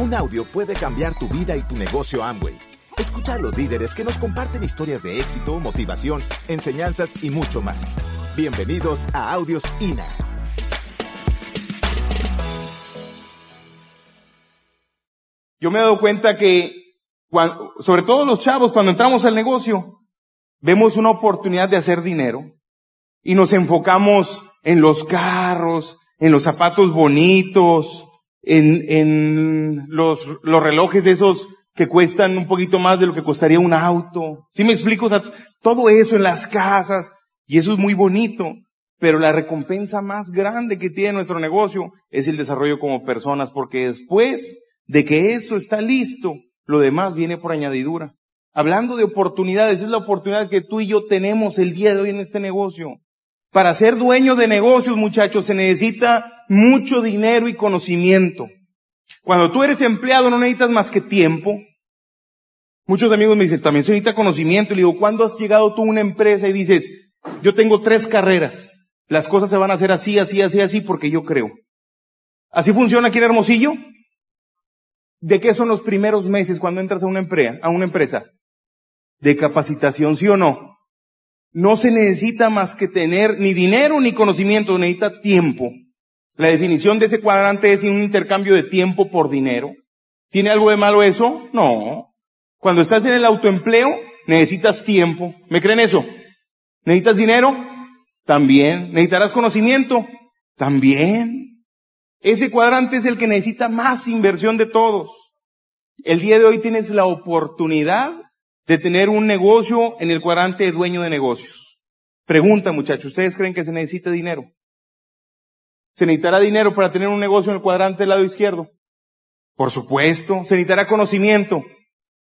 Un audio puede cambiar tu vida y tu negocio Amway. Escucha a los líderes que nos comparten historias de éxito, motivación, enseñanzas y mucho más. Bienvenidos a Audios INA. Yo me he dado cuenta que, sobre todo los chavos, cuando entramos al negocio, vemos una oportunidad de hacer dinero y nos enfocamos en los carros, en los zapatos bonitos, en, en los, los relojes esos que cuestan un poquito más de lo que costaría un auto. ¿Sí me explico? Todo eso en las casas, y eso es muy bonito, pero la recompensa más grande que tiene nuestro negocio es el desarrollo como personas, porque después de que eso está listo, lo demás viene por añadidura. Hablando de oportunidades, es la oportunidad que tú y yo tenemos el día de hoy en este negocio. Para ser dueño de negocios, muchachos, se necesita mucho dinero y conocimiento. Cuando tú eres empleado no necesitas más que tiempo. Muchos amigos me dicen, también se necesita conocimiento. Y le digo, ¿cuándo has llegado tú a una empresa y dices, yo tengo tres carreras, las cosas se van a hacer así, así, así, así, porque yo creo? ¿Así funciona aquí en Hermosillo? ¿De qué son los primeros meses cuando entras a una, empresa, a una empresa? De capacitación, ¿sí o no? No se necesita más que tener ni dinero ni conocimiento, necesita tiempo. La definición de ese cuadrante es un intercambio de tiempo por dinero. ¿Tiene algo de malo eso? No. Cuando estás en el autoempleo, necesitas tiempo. ¿Me creen eso? ¿Necesitas dinero? También. ¿Necesitarás conocimiento? También. Ese cuadrante es el que necesita más inversión de todos. El día de hoy tienes la oportunidad de tener un negocio en el cuadrante de dueño de negocios. Pregunta, muchachos, ¿ustedes creen que se necesita dinero? ¿Se necesitará dinero para tener un negocio en el cuadrante del lado izquierdo? Por supuesto. ¿Se necesitará conocimiento?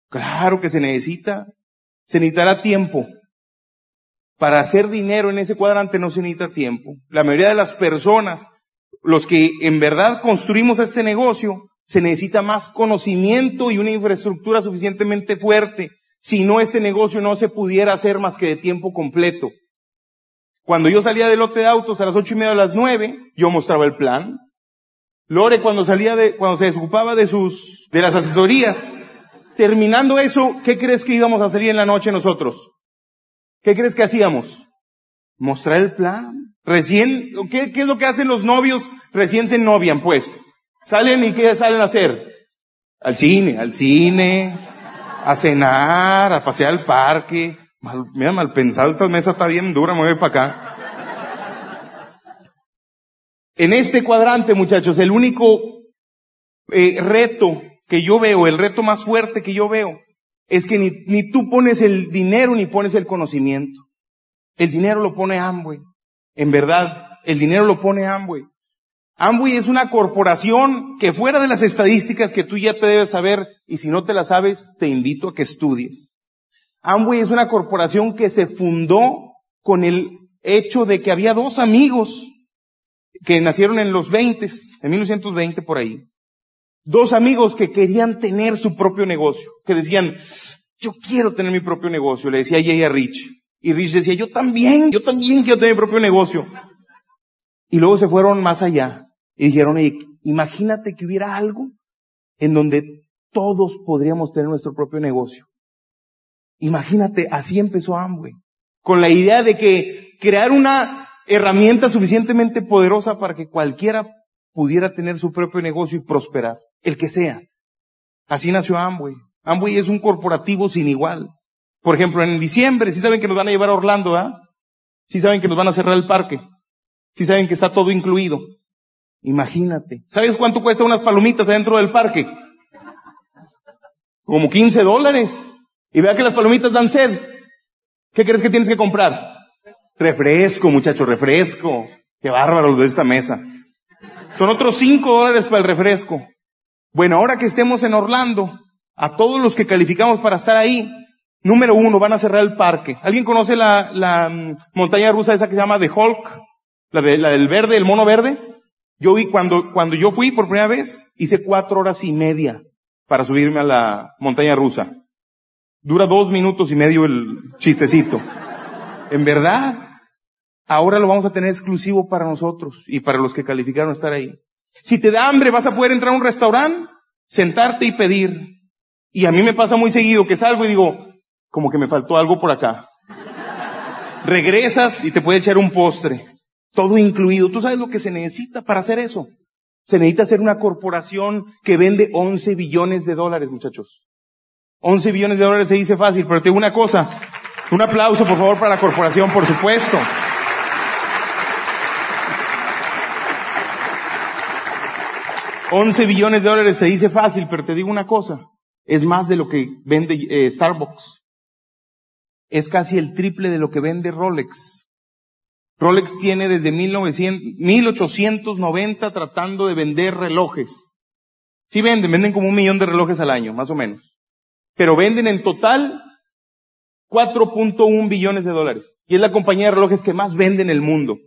Claro que se necesita. Se necesitará tiempo. Para hacer dinero en ese cuadrante no se necesita tiempo. La mayoría de las personas, los que en verdad construimos este negocio, se necesita más conocimiento y una infraestructura suficientemente fuerte. Si no, este negocio no se pudiera hacer más que de tiempo completo. Cuando yo salía del lote de autos a las ocho y media de las nueve, yo mostraba el plan. Lore, cuando salía de, cuando se desocupaba de sus, de las asesorías, terminando eso, ¿qué crees que íbamos a salir en la noche nosotros? ¿Qué crees que hacíamos? Mostrar el plan. Recién, ¿qué, qué es lo que hacen los novios? Recién se novian, pues. Salen y ¿qué salen a hacer? Al cine, al cine, a cenar, a pasear al parque. Mal, mira, mal pensado, esta mesa está bien dura, voy para acá. En este cuadrante, muchachos, el único eh, reto que yo veo, el reto más fuerte que yo veo, es que ni, ni tú pones el dinero ni pones el conocimiento. El dinero lo pone Amway. En verdad, el dinero lo pone Amway. Amway es una corporación que fuera de las estadísticas que tú ya te debes saber, y si no te las sabes, te invito a que estudies. Amway es una corporación que se fundó con el hecho de que había dos amigos que nacieron en los 20, en 1920 por ahí. Dos amigos que querían tener su propio negocio, que decían, yo quiero tener mi propio negocio, le decía ella a Rich. Y Rich decía, yo también, yo también quiero tener mi propio negocio. Y luego se fueron más allá y dijeron, "Oye, imagínate que hubiera algo en donde todos podríamos tener nuestro propio negocio. Imagínate, así empezó Amway. Con la idea de que crear una herramienta suficientemente poderosa para que cualquiera pudiera tener su propio negocio y prosperar. El que sea. Así nació Amway. Amway es un corporativo sin igual. Por ejemplo, en diciembre, si saben que nos van a llevar a Orlando, ¿ah? Si saben que nos van a cerrar el parque. Si saben que está todo incluido. Imagínate. ¿Sabes cuánto cuesta unas palomitas adentro del parque? Como 15 dólares. Y vea que las palomitas dan sed. ¿Qué crees que tienes que comprar? Refresco, muchachos, refresco. Qué bárbaros de esta mesa. Son otros 5 dólares para el refresco. Bueno, ahora que estemos en Orlando, a todos los que calificamos para estar ahí, número uno, van a cerrar el parque. ¿Alguien conoce la, la mm, montaña rusa esa que se llama The Hulk? La, de, la del verde, el mono verde. Yo vi cuando, cuando yo fui por primera vez, hice cuatro horas y media para subirme a la montaña rusa. Dura dos minutos y medio el chistecito. En verdad, ahora lo vamos a tener exclusivo para nosotros y para los que calificaron estar ahí. Si te da hambre, vas a poder entrar a un restaurante. sentarte y pedir. Y a mí me pasa muy seguido que salgo y digo, como que me faltó algo por acá. Regresas y te puede echar un postre. Todo incluido. ¿Tú sabes lo que se necesita para hacer eso? Se necesita hacer una corporación que vende 11 billones de dólares, muchachos. 11 billones de dólares se dice fácil, pero te digo una cosa. Un aplauso, por favor, para la corporación, por supuesto. 11 billones de dólares se dice fácil, pero te digo una cosa. Es más de lo que vende eh, Starbucks. Es casi el triple de lo que vende Rolex. Rolex tiene desde 1900, 1890 tratando de vender relojes. Sí venden, venden como un millón de relojes al año, más o menos. Pero venden en total 4.1 billones de dólares. Y es la compañía de relojes que más vende en el mundo.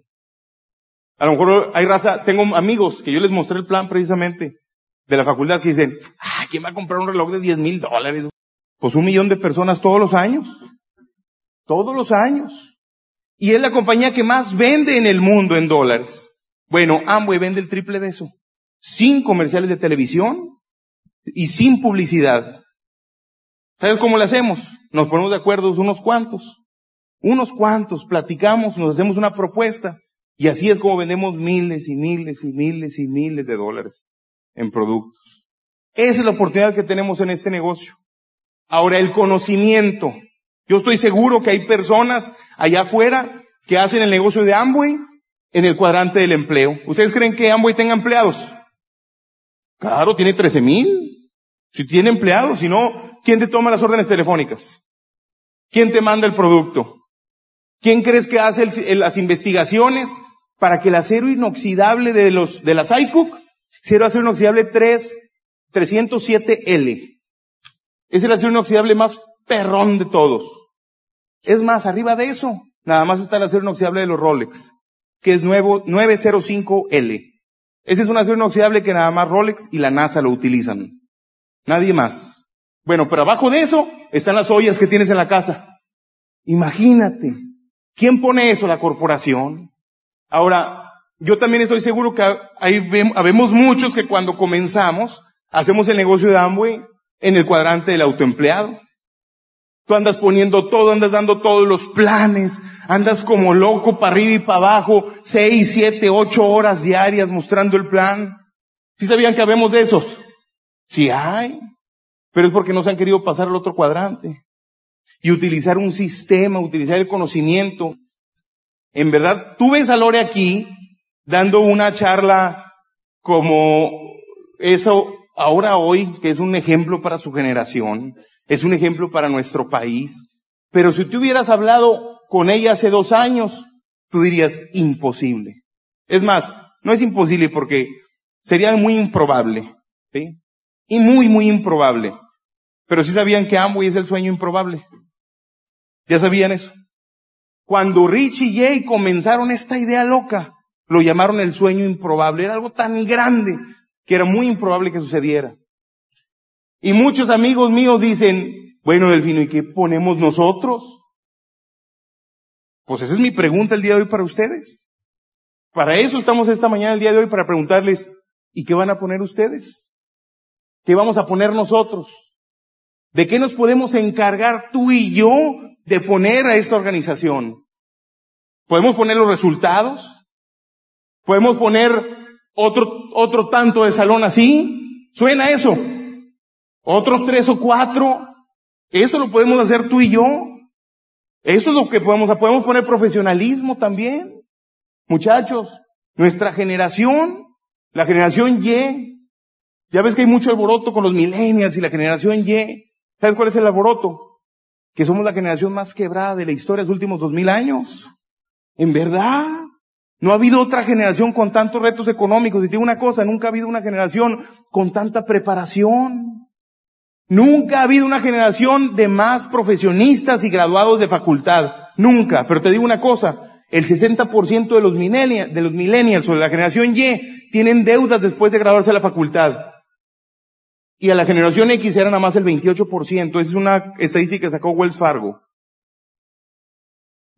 A lo mejor hay raza, tengo amigos que yo les mostré el plan precisamente de la facultad que dicen, ah, ¿quién va a comprar un reloj de 10 mil dólares? Pues un millón de personas todos los años. Todos los años. Y es la compañía que más vende en el mundo en dólares. Bueno, Amway vende el triple de eso. Sin comerciales de televisión y sin publicidad. ¿Sabes cómo lo hacemos? Nos ponemos de acuerdo unos cuantos. Unos cuantos, platicamos, nos hacemos una propuesta. Y así es como vendemos miles y miles y miles y miles de dólares en productos. Esa es la oportunidad que tenemos en este negocio. Ahora, el conocimiento. Yo estoy seguro que hay personas allá afuera que hacen el negocio de Amway en el cuadrante del empleo. ¿Ustedes creen que Amway tenga empleados? Claro, tiene 13 mil. Si tiene empleados, si no, ¿quién te toma las órdenes telefónicas? ¿Quién te manda el producto? ¿Quién crees que hace las investigaciones para que el acero inoxidable de los, de las sea el acero inoxidable 3, 307L. Es el acero inoxidable más perrón de todos. Es más, arriba de eso, nada más está el acero inoxidable de los Rolex, que es nuevo, 905L. Ese es un acero inoxidable que nada más Rolex y la NASA lo utilizan. Nadie más. Bueno, pero abajo de eso están las ollas que tienes en la casa. Imagínate. ¿Quién pone eso? La corporación. Ahora, yo también estoy seguro que hay, habemos muchos que cuando comenzamos, hacemos el negocio de Amway en el cuadrante del autoempleado. Tú andas poniendo todo, andas dando todos los planes, andas como loco para arriba y para abajo, seis, siete, ocho horas diarias mostrando el plan. ¿Sí sabían que habemos de esos? Sí hay, pero es porque no se han querido pasar al otro cuadrante y utilizar un sistema, utilizar el conocimiento en verdad, tú ves a Lore aquí dando una charla como eso ahora hoy, que es un ejemplo para su generación, es un ejemplo para nuestro país. Pero si tú hubieras hablado con ella hace dos años, tú dirías imposible. Es más, no es imposible porque sería muy improbable. ¿sí? Y muy, muy improbable. Pero sí sabían que Amway es el sueño improbable. ¿Ya sabían eso? Cuando Rich y Jay comenzaron esta idea loca, lo llamaron el sueño improbable. Era algo tan grande que era muy improbable que sucediera. Y muchos amigos míos dicen, bueno, Delfino, ¿y qué ponemos nosotros? Pues esa es mi pregunta el día de hoy para ustedes. Para eso estamos esta mañana el día de hoy, para preguntarles, ¿y qué van a poner ustedes? ¿Qué vamos a poner nosotros? ¿De qué nos podemos encargar tú y yo de poner a esta organización. Podemos poner los resultados. Podemos poner otro, otro tanto de salón así. Suena eso. Otros tres o cuatro. Eso lo podemos hacer tú y yo. Eso es lo que podemos, podemos poner profesionalismo también. Muchachos, nuestra generación, la generación Y, ya ves que hay mucho alboroto con los millennials y la generación Y. ¿Sabes cuál es el alboroto? que somos la generación más quebrada de la historia de los últimos dos mil años. En verdad. No ha habido otra generación con tantos retos económicos. Y digo una cosa, nunca ha habido una generación con tanta preparación. Nunca ha habido una generación de más profesionistas y graduados de facultad. Nunca. Pero te digo una cosa, el 60% de los millennials, de los millennials o de la generación Y tienen deudas después de graduarse de la facultad. Y a la generación X era nada más el 28%. Esa es una estadística que sacó Wells Fargo.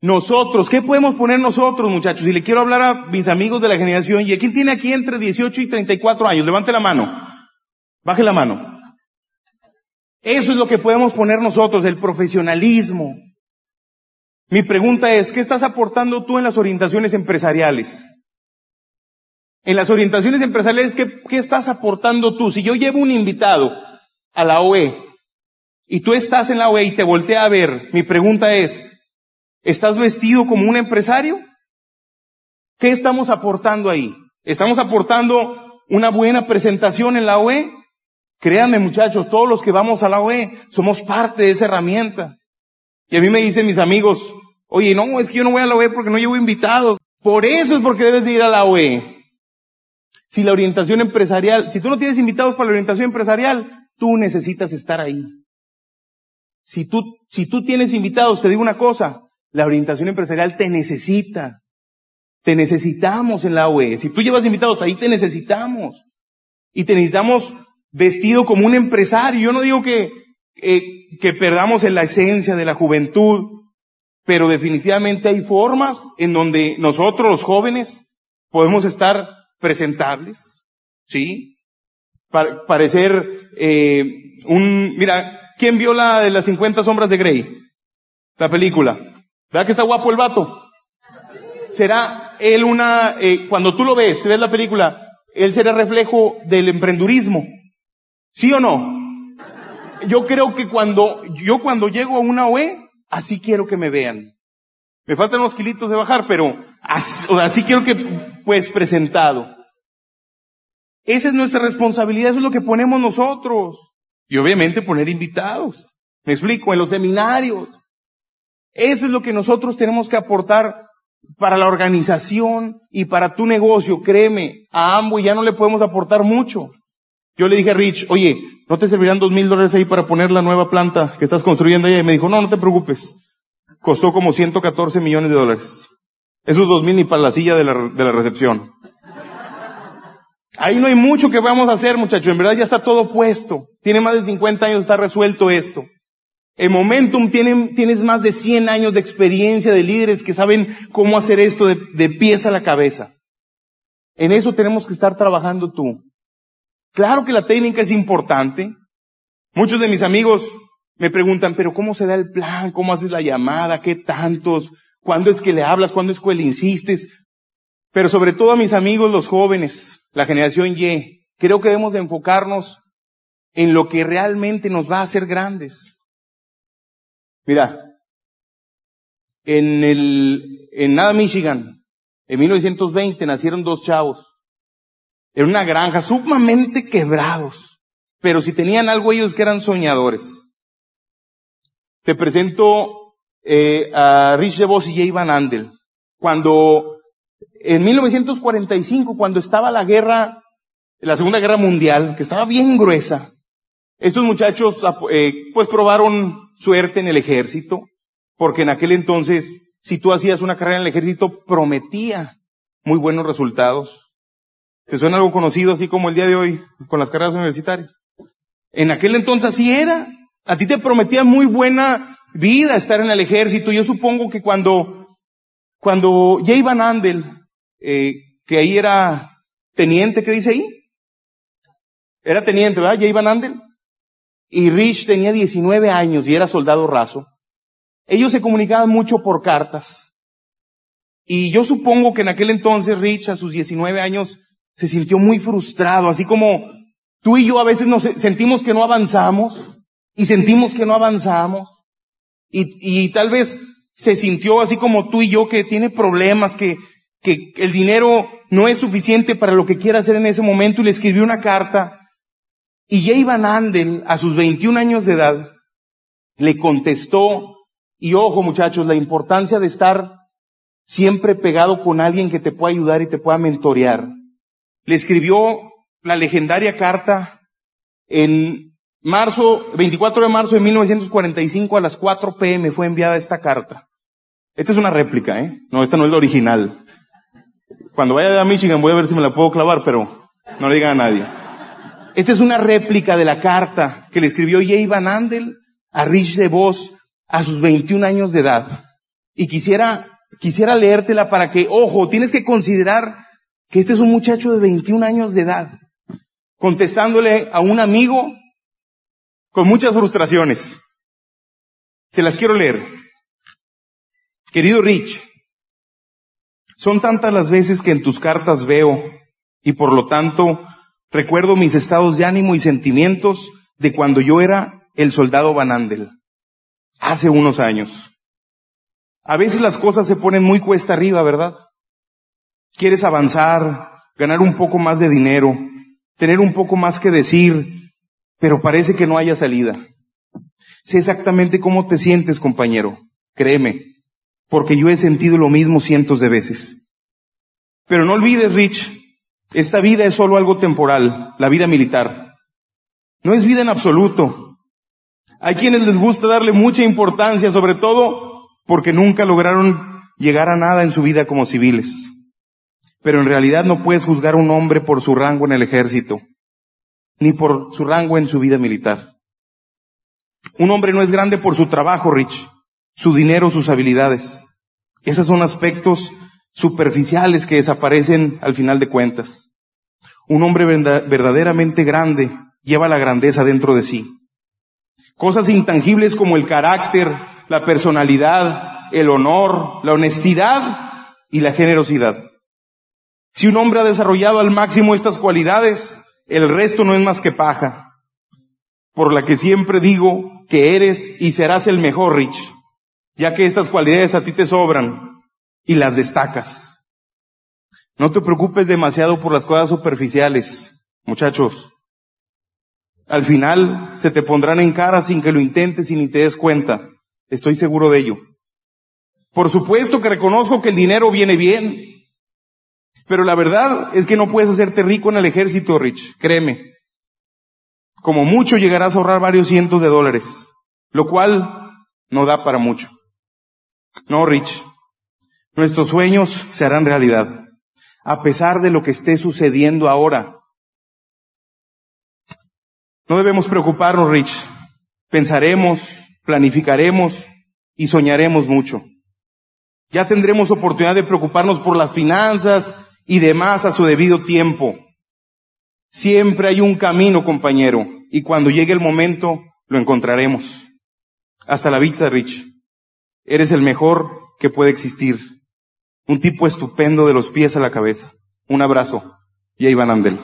Nosotros, ¿qué podemos poner nosotros, muchachos? Y le quiero hablar a mis amigos de la generación Y. ¿Quién tiene aquí entre 18 y 34 años? Levante la mano. Baje la mano. Eso es lo que podemos poner nosotros, el profesionalismo. Mi pregunta es, ¿qué estás aportando tú en las orientaciones empresariales? En las orientaciones empresariales, ¿qué, ¿qué, estás aportando tú? Si yo llevo un invitado a la OE y tú estás en la OE y te voltea a ver, mi pregunta es, ¿estás vestido como un empresario? ¿Qué estamos aportando ahí? ¿Estamos aportando una buena presentación en la OE? Créanme muchachos, todos los que vamos a la OE somos parte de esa herramienta. Y a mí me dicen mis amigos, oye, no, es que yo no voy a la OE porque no llevo invitados. Por eso es porque debes de ir a la OE. Si la orientación empresarial, si tú no tienes invitados para la orientación empresarial, tú necesitas estar ahí. Si tú, si tú tienes invitados, te digo una cosa, la orientación empresarial te necesita. Te necesitamos en la OE. Si tú llevas invitados, ahí te necesitamos. Y te necesitamos vestido como un empresario. Yo no digo que, eh, que perdamos en la esencia de la juventud, pero definitivamente hay formas en donde nosotros los jóvenes podemos estar presentables, ¿sí? parecer eh, un, mira, ¿quién vio la de las 50 sombras de Grey? La película. ¿Verdad que está guapo el vato? ¿Será él una, eh, cuando tú lo ves, ves la película, él será reflejo del emprendurismo? ¿Sí o no? Yo creo que cuando, yo cuando llego a una OE, así quiero que me vean. Me faltan unos kilitos de bajar, pero así, así quiero que, pues, presentado. Esa es nuestra responsabilidad, eso es lo que ponemos nosotros. Y obviamente poner invitados. Me explico, en los seminarios. Eso es lo que nosotros tenemos que aportar para la organización y para tu negocio. Créeme, a ambos ya no le podemos aportar mucho. Yo le dije a Rich, oye, ¿no te servirán dos mil dólares ahí para poner la nueva planta que estás construyendo ahí? Y me dijo, no, no te preocupes. Costó como 114 millones de dólares. Esos dos mil ni para la silla de la, de la recepción. Ahí no hay mucho que vamos a hacer, muchachos. En verdad ya está todo puesto. Tiene más de 50 años, está resuelto esto. En Momentum tiene, tienes más de 100 años de experiencia de líderes que saben cómo hacer esto de, de pies a la cabeza. En eso tenemos que estar trabajando tú. Claro que la técnica es importante. Muchos de mis amigos me preguntan, pero ¿cómo se da el plan? ¿Cómo haces la llamada? ¿Qué tantos? ¿Cuándo es que le hablas? ¿Cuándo es que le insistes? Pero sobre todo a mis amigos los jóvenes, la generación Y, creo que debemos de enfocarnos en lo que realmente nos va a hacer grandes. Mira, en el, en Nada, Michigan, en 1920 nacieron dos chavos. En una granja, sumamente quebrados. Pero si tenían algo ellos que eran soñadores. Te presento eh, a Rich DeVos y Jay Van Andel. Cuando, en 1945, cuando estaba la guerra, la Segunda Guerra Mundial, que estaba bien gruesa, estos muchachos eh, pues probaron suerte en el ejército, porque en aquel entonces, si tú hacías una carrera en el ejército, prometía muy buenos resultados. ¿Te suena algo conocido así como el día de hoy con las carreras universitarias? En aquel entonces así era. A ti te prometía muy buena vida estar en el ejército. Yo supongo que cuando, cuando Jay Van Andel, eh, que ahí era teniente, ¿qué dice ahí? Era teniente, ¿verdad? Jay Van Andel. Y Rich tenía 19 años y era soldado raso. Ellos se comunicaban mucho por cartas. Y yo supongo que en aquel entonces Rich a sus 19 años se sintió muy frustrado, así como tú y yo a veces nos sentimos que no avanzamos y sentimos que no avanzamos y, y tal vez se sintió así como tú y yo que tiene problemas, que, que el dinero no es suficiente para lo que quiere hacer en ese momento y le escribió una carta. Y Jay Van Andel a sus 21 años de edad le contestó y ojo muchachos, la importancia de estar siempre pegado con alguien que te pueda ayudar y te pueda mentorear. Le escribió la legendaria carta en marzo, 24 de marzo de 1945 a las 4 pm fue enviada esta carta. Esta es una réplica, ¿eh? No, esta no es la original. Cuando vaya a Michigan voy a ver si me la puedo clavar, pero no le diga a nadie. Esta es una réplica de la carta que le escribió Jay Van Andel a Rich DeVos a sus 21 años de edad. Y quisiera, quisiera leértela para que, ojo, tienes que considerar que este es un muchacho de 21 años de edad. contestándole a un amigo con muchas frustraciones. Se las quiero leer. Querido Rich, son tantas las veces que en tus cartas veo y por lo tanto recuerdo mis estados de ánimo y sentimientos de cuando yo era el soldado Van Andel, hace unos años. A veces las cosas se ponen muy cuesta arriba, ¿verdad? Quieres avanzar, ganar un poco más de dinero, tener un poco más que decir, pero parece que no haya salida. Sé exactamente cómo te sientes, compañero. Créeme, porque yo he sentido lo mismo cientos de veces. Pero no olvides, Rich, esta vida es solo algo temporal, la vida militar. No es vida en absoluto. Hay quienes les gusta darle mucha importancia, sobre todo porque nunca lograron llegar a nada en su vida como civiles. Pero en realidad no puedes juzgar a un hombre por su rango en el ejército, ni por su rango en su vida militar. Un hombre no es grande por su trabajo, Rich, su dinero, sus habilidades. Esos son aspectos superficiales que desaparecen al final de cuentas. Un hombre verdaderamente grande lleva la grandeza dentro de sí. Cosas intangibles como el carácter, la personalidad, el honor, la honestidad y la generosidad. Si un hombre ha desarrollado al máximo estas cualidades, el resto no es más que paja. Por la que siempre digo que eres y serás el mejor, Rich, ya que estas cualidades a ti te sobran y las destacas. No te preocupes demasiado por las cosas superficiales, muchachos. Al final se te pondrán en cara sin que lo intentes y ni te des cuenta. Estoy seguro de ello. Por supuesto que reconozco que el dinero viene bien, pero la verdad es que no puedes hacerte rico en el ejército, Rich, créeme. Como mucho llegarás a ahorrar varios cientos de dólares, lo cual no da para mucho. No, Rich, nuestros sueños se harán realidad, a pesar de lo que esté sucediendo ahora. No debemos preocuparnos, Rich. Pensaremos, planificaremos y soñaremos mucho. Ya tendremos oportunidad de preocuparnos por las finanzas y demás a su debido tiempo. Siempre hay un camino, compañero, y cuando llegue el momento, lo encontraremos. Hasta la vista, Rich. Eres el mejor que puede existir. Un tipo estupendo de los pies a la cabeza. Un abrazo. Y ahí van Andel.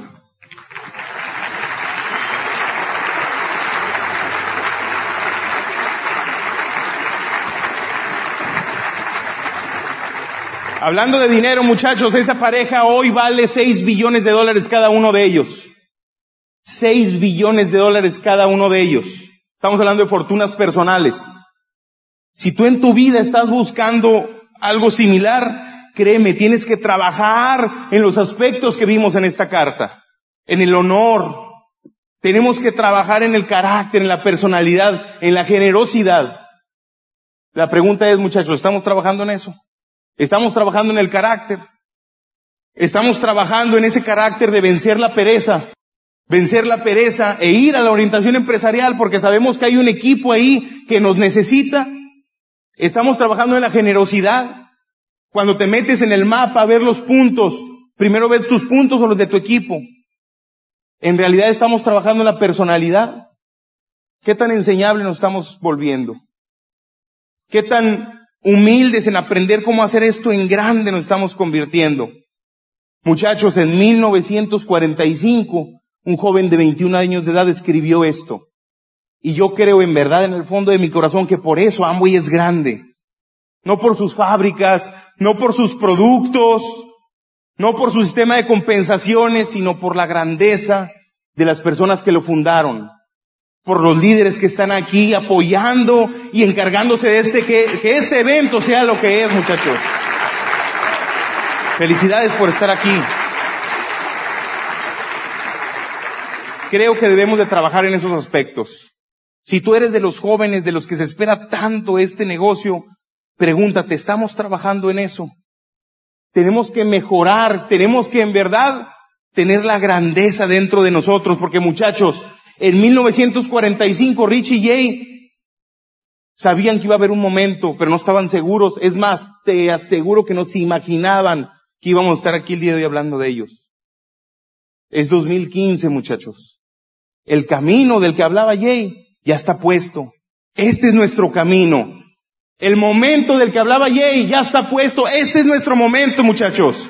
Hablando de dinero, muchachos, esa pareja hoy vale 6 billones de dólares cada uno de ellos. 6 billones de dólares cada uno de ellos. Estamos hablando de fortunas personales. Si tú en tu vida estás buscando algo similar, créeme, tienes que trabajar en los aspectos que vimos en esta carta. En el honor. Tenemos que trabajar en el carácter, en la personalidad, en la generosidad. La pregunta es, muchachos, ¿estamos trabajando en eso? Estamos trabajando en el carácter. Estamos trabajando en ese carácter de vencer la pereza. Vencer la pereza e ir a la orientación empresarial porque sabemos que hay un equipo ahí que nos necesita. Estamos trabajando en la generosidad. Cuando te metes en el mapa a ver los puntos, primero ves tus puntos o los de tu equipo. En realidad estamos trabajando en la personalidad. ¿Qué tan enseñable nos estamos volviendo? ¿Qué tan humildes en aprender cómo hacer esto en grande nos estamos convirtiendo. Muchachos, en 1945, un joven de 21 años de edad escribió esto. Y yo creo en verdad en el fondo de mi corazón que por eso Amway es grande. No por sus fábricas, no por sus productos, no por su sistema de compensaciones, sino por la grandeza de las personas que lo fundaron por los líderes que están aquí apoyando y encargándose de este, que, que este evento sea lo que es, muchachos. Felicidades por estar aquí. Creo que debemos de trabajar en esos aspectos. Si tú eres de los jóvenes de los que se espera tanto este negocio, pregúntate, ¿estamos trabajando en eso? Tenemos que mejorar, tenemos que en verdad tener la grandeza dentro de nosotros, porque muchachos, en 1945 Richie y Jay sabían que iba a haber un momento, pero no estaban seguros. Es más, te aseguro que no se imaginaban que íbamos a estar aquí el día de hoy hablando de ellos. Es 2015, muchachos. El camino del que hablaba Jay ya está puesto. Este es nuestro camino. El momento del que hablaba Jay ya está puesto. Este es nuestro momento, muchachos.